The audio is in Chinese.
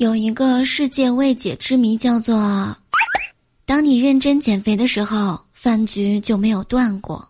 有一个世界未解之谜叫做当你认真减肥的时候饭局就没有断过。